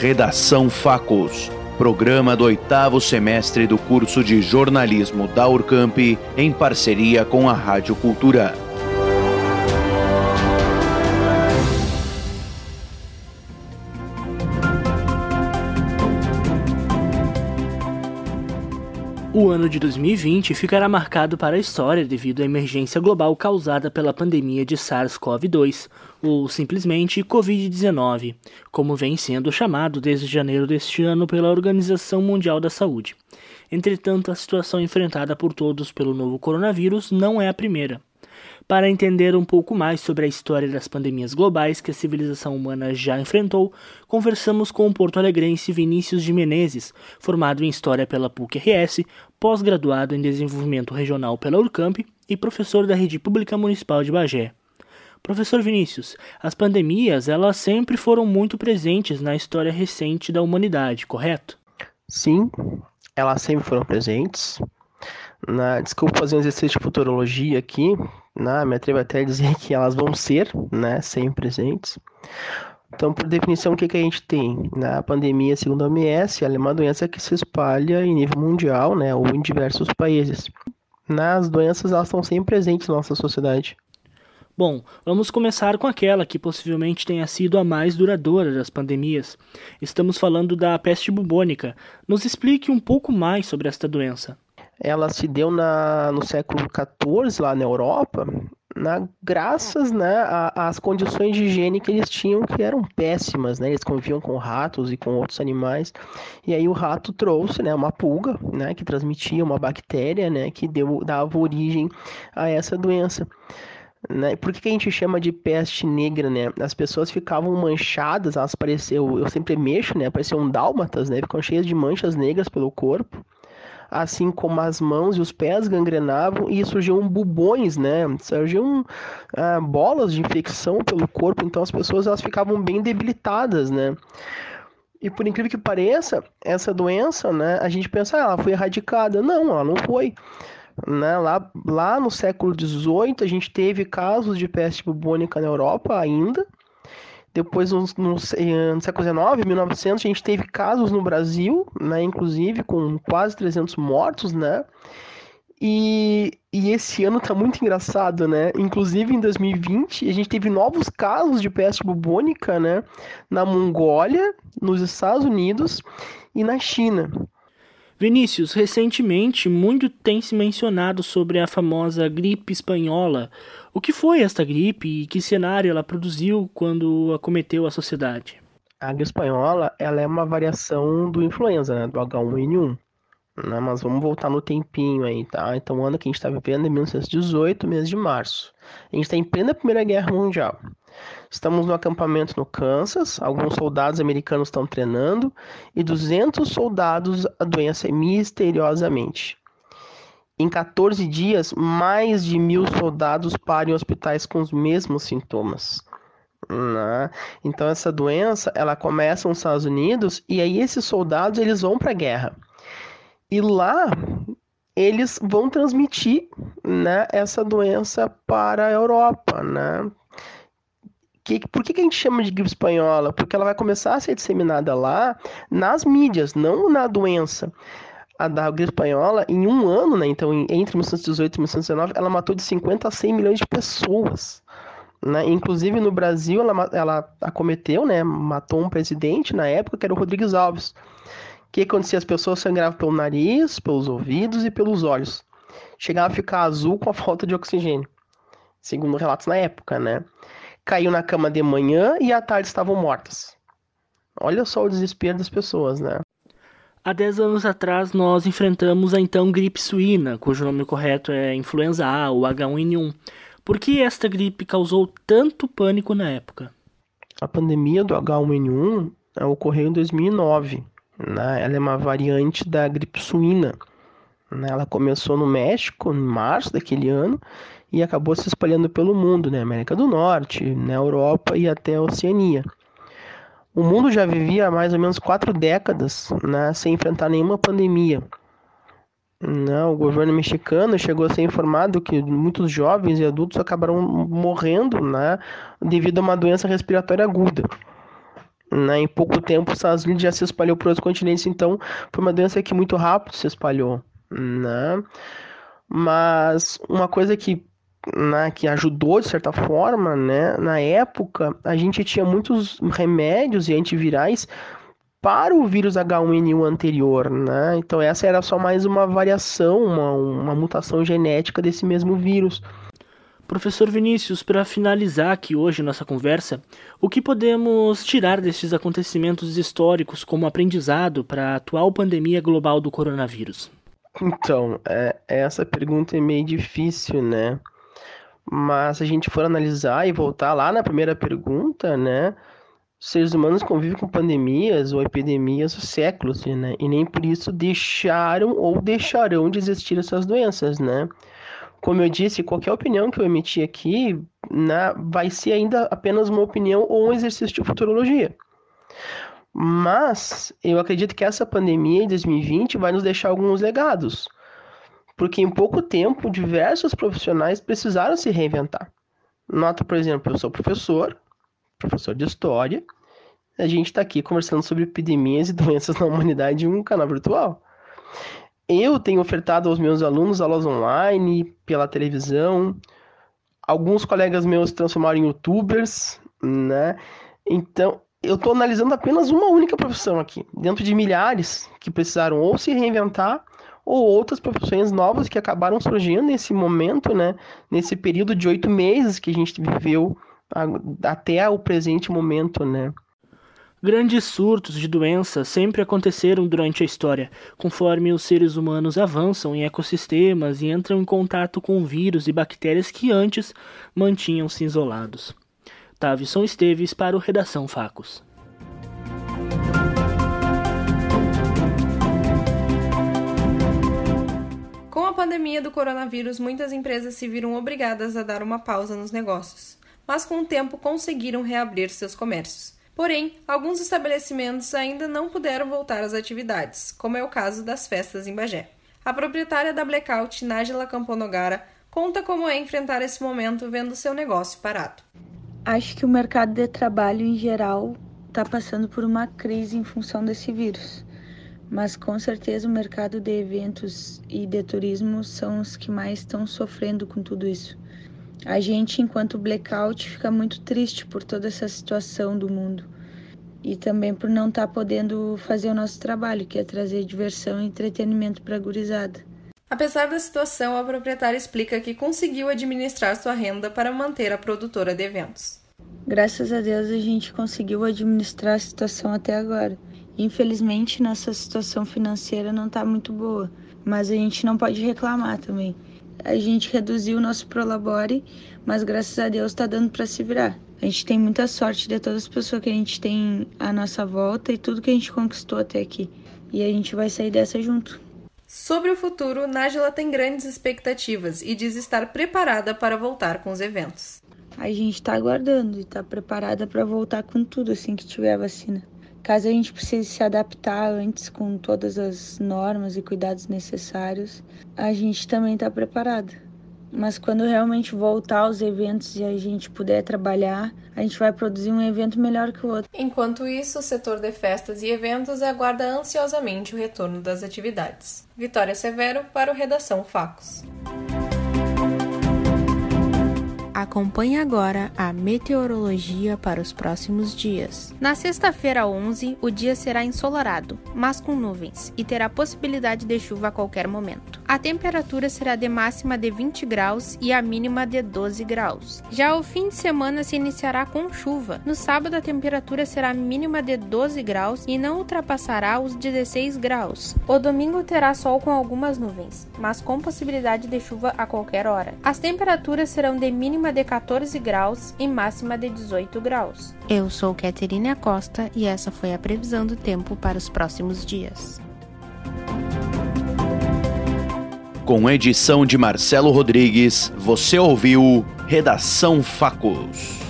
Redação Facos, programa do oitavo semestre do curso de jornalismo da Urcamp, em parceria com a Rádio Cultura. O ano de 2020 ficará marcado para a história devido à emergência global causada pela pandemia de SARS-CoV-2, ou simplesmente Covid-19, como vem sendo chamado desde janeiro deste ano pela Organização Mundial da Saúde. Entretanto, a situação enfrentada por todos pelo novo coronavírus não é a primeira. Para entender um pouco mais sobre a história das pandemias globais que a civilização humana já enfrentou, conversamos com o porto-alegrense Vinícius de Menezes, formado em História pela PUC-RS, pós-graduado em Desenvolvimento Regional pela Urcamp e professor da Rede Pública Municipal de Bagé. Professor Vinícius, as pandemias elas sempre foram muito presentes na história recente da humanidade, correto? Sim, elas sempre foram presentes. Na, desculpa fazer um exercício de futurologia aqui, né? me atrevo até a dizer que elas vão ser né, sempre presentes. Então, por definição, o que, que a gente tem? Na pandemia, segundo a OMS, ela é uma doença que se espalha em nível mundial, né, ou em diversos países. Nas doenças, elas estão sempre presentes na nossa sociedade. Bom, vamos começar com aquela que possivelmente tenha sido a mais duradoura das pandemias. Estamos falando da peste bubônica. Nos explique um pouco mais sobre esta doença ela se deu na, no século XIV lá na Europa, na, graças né, às condições de higiene que eles tinham, que eram péssimas. Né? Eles conviviam com ratos e com outros animais. E aí o rato trouxe né, uma pulga né, que transmitia uma bactéria né, que deu, dava origem a essa doença. Né? Por que, que, a gente chama de peste negra, né? As pessoas ficavam manchadas, elas pareciam, eu sempre mexo, né? Pareciam dálmatas, né? Ficam cheias de manchas negras pelo corpo assim como as mãos e os pés gangrenavam e surgiam bubões, né? Surgiam ah, bolas de infecção pelo corpo, então as pessoas elas ficavam bem debilitadas, né? E por incrível que pareça, essa doença, né, a gente pensa, ah, ela foi erradicada. Não, ela não foi. Né? Lá, lá no século XVIII, a gente teve casos de peste bubônica na Europa ainda, depois, no, no, no século XIX, 1900, a gente teve casos no Brasil, né, inclusive com quase 300 mortos, né? E, e esse ano tá muito engraçado, né? Inclusive em 2020, a gente teve novos casos de peste bubônica, né? Na Mongólia, nos Estados Unidos e na China. Vinícius, recentemente muito tem se mencionado sobre a famosa gripe espanhola. O que foi esta gripe e que cenário ela produziu quando acometeu a sociedade? A gripe espanhola ela é uma variação do influenza, né, do H1N1. Né, mas vamos voltar no tempinho aí, tá? Então o ano que a gente está vivendo é 1918, mês de março. A gente está em plena Primeira Guerra Mundial. Estamos no acampamento no Kansas, alguns soldados americanos estão treinando e 200 soldados adoecem misteriosamente. Em 14 dias, mais de mil soldados param em hospitais com os mesmos sintomas. Né? Então essa doença ela começa nos Estados Unidos e aí esses soldados eles vão para a guerra e lá eles vão transmitir né, essa doença para a Europa, né? que, por que, que a gente chama de gripe espanhola? Porque ela vai começar a ser disseminada lá nas mídias, não na doença. A da gripe espanhola, em um ano, né, então entre 1918 e 1919, ela matou de 50 a 100 milhões de pessoas. Né? Inclusive no Brasil, ela, ela acometeu, né, matou um presidente na época, que era o Rodrigues Alves. O que acontecia? As pessoas sangravam pelo nariz, pelos ouvidos e pelos olhos. Chegava a ficar azul com a falta de oxigênio, segundo relatos na época, né? caiu na cama de manhã e à tarde estavam mortas. Olha só o desespero das pessoas, né? Há 10 anos atrás, nós enfrentamos a então gripe suína, cujo nome correto é influenza A ou H1N1. Por que esta gripe causou tanto pânico na época? A pandemia do H1N1 né, ocorreu em 2009. Né? Ela é uma variante da gripe suína. Né? Ela começou no México, em março daquele ano, e acabou se espalhando pelo mundo, né? América do Norte, na Europa e até a Oceania. O mundo já vivia há mais ou menos quatro décadas né, sem enfrentar nenhuma pandemia. Né? O governo mexicano chegou a ser informado que muitos jovens e adultos acabaram morrendo né, devido a uma doença respiratória aguda. Né? Em pouco tempo, Estados Unidos já se espalhou para outros continentes, então foi uma doença que muito rápido se espalhou. Né? Mas uma coisa que, né, que ajudou de certa forma, né, na época, a gente tinha muitos remédios e antivirais para o vírus H1N1 anterior, né? Então essa era só mais uma variação, uma, uma mutação genética desse mesmo vírus. Professor Vinícius, para finalizar aqui hoje nossa conversa, o que podemos tirar desses acontecimentos históricos como aprendizado para a atual pandemia global do coronavírus? Então, é, essa pergunta é meio difícil, né? Mas se a gente for analisar e voltar lá na primeira pergunta, né? Os seres humanos convivem com pandemias ou epidemias há séculos, né? E nem por isso deixaram ou deixarão de existir essas doenças, né? Como eu disse, qualquer opinião que eu emitir aqui né, vai ser ainda apenas uma opinião ou um exercício de futurologia. Mas eu acredito que essa pandemia em 2020 vai nos deixar alguns legados. Porque em pouco tempo, diversos profissionais precisaram se reinventar. Nota, por exemplo, eu sou professor, professor de história. A gente está aqui conversando sobre epidemias e doenças na humanidade em um canal virtual. Eu tenho ofertado aos meus alunos aulas online, pela televisão. Alguns colegas meus transformaram em youtubers, né? Então, eu estou analisando apenas uma única profissão aqui, dentro de milhares que precisaram ou se reinventar ou outras profissões novas que acabaram surgindo nesse momento, né? Nesse período de oito meses que a gente viveu até o presente momento, né? Grandes surtos de doença sempre aconteceram durante a história, conforme os seres humanos avançam em ecossistemas e entram em contato com vírus e bactérias que antes mantinham-se isolados. Tavison Esteves para o Redação Facos. Com a pandemia do coronavírus, muitas empresas se viram obrigadas a dar uma pausa nos negócios, mas com o tempo conseguiram reabrir seus comércios. Porém, alguns estabelecimentos ainda não puderam voltar às atividades, como é o caso das festas em Bagé. A proprietária da Blackout, Nájila Camponogara, conta como é enfrentar esse momento vendo seu negócio parado. Acho que o mercado de trabalho em geral está passando por uma crise em função desse vírus, mas com certeza o mercado de eventos e de turismo são os que mais estão sofrendo com tudo isso. A gente, enquanto blackout, fica muito triste por toda essa situação do mundo e também por não estar tá podendo fazer o nosso trabalho, que é trazer diversão e entretenimento para a gurizada. Apesar da situação, a proprietária explica que conseguiu administrar sua renda para manter a produtora de eventos. Graças a Deus a gente conseguiu administrar a situação até agora. Infelizmente, nossa situação financeira não está muito boa, mas a gente não pode reclamar também a gente reduziu o nosso prolabore, mas graças a Deus está dando para se virar. A gente tem muita sorte de todas as pessoas que a gente tem à nossa volta e tudo que a gente conquistou até aqui. E a gente vai sair dessa junto. Sobre o futuro, Nájila tem grandes expectativas e diz estar preparada para voltar com os eventos. A gente está aguardando e está preparada para voltar com tudo assim que tiver a vacina. Caso a gente precise se adaptar antes com todas as normas e cuidados necessários, a gente também está preparado. Mas quando realmente voltar aos eventos e a gente puder trabalhar, a gente vai produzir um evento melhor que o outro. Enquanto isso, o setor de festas e eventos aguarda ansiosamente o retorno das atividades. Vitória Severo para o Redação Facos. Acompanhe agora a meteorologia para os próximos dias. Na sexta-feira 11, o dia será ensolarado, mas com nuvens, e terá possibilidade de chuva a qualquer momento. A temperatura será de máxima de 20 graus e a mínima de 12 graus. Já o fim de semana se iniciará com chuva. No sábado, a temperatura será mínima de 12 graus e não ultrapassará os 16 graus. O domingo terá sol com algumas nuvens, mas com possibilidade de chuva a qualquer hora. As temperaturas serão de mínima mínima de 14 graus e máxima de 18 graus. Eu sou Caterina Costa e essa foi a previsão do tempo para os próximos dias. Com edição de Marcelo Rodrigues, você ouviu Redação Facos.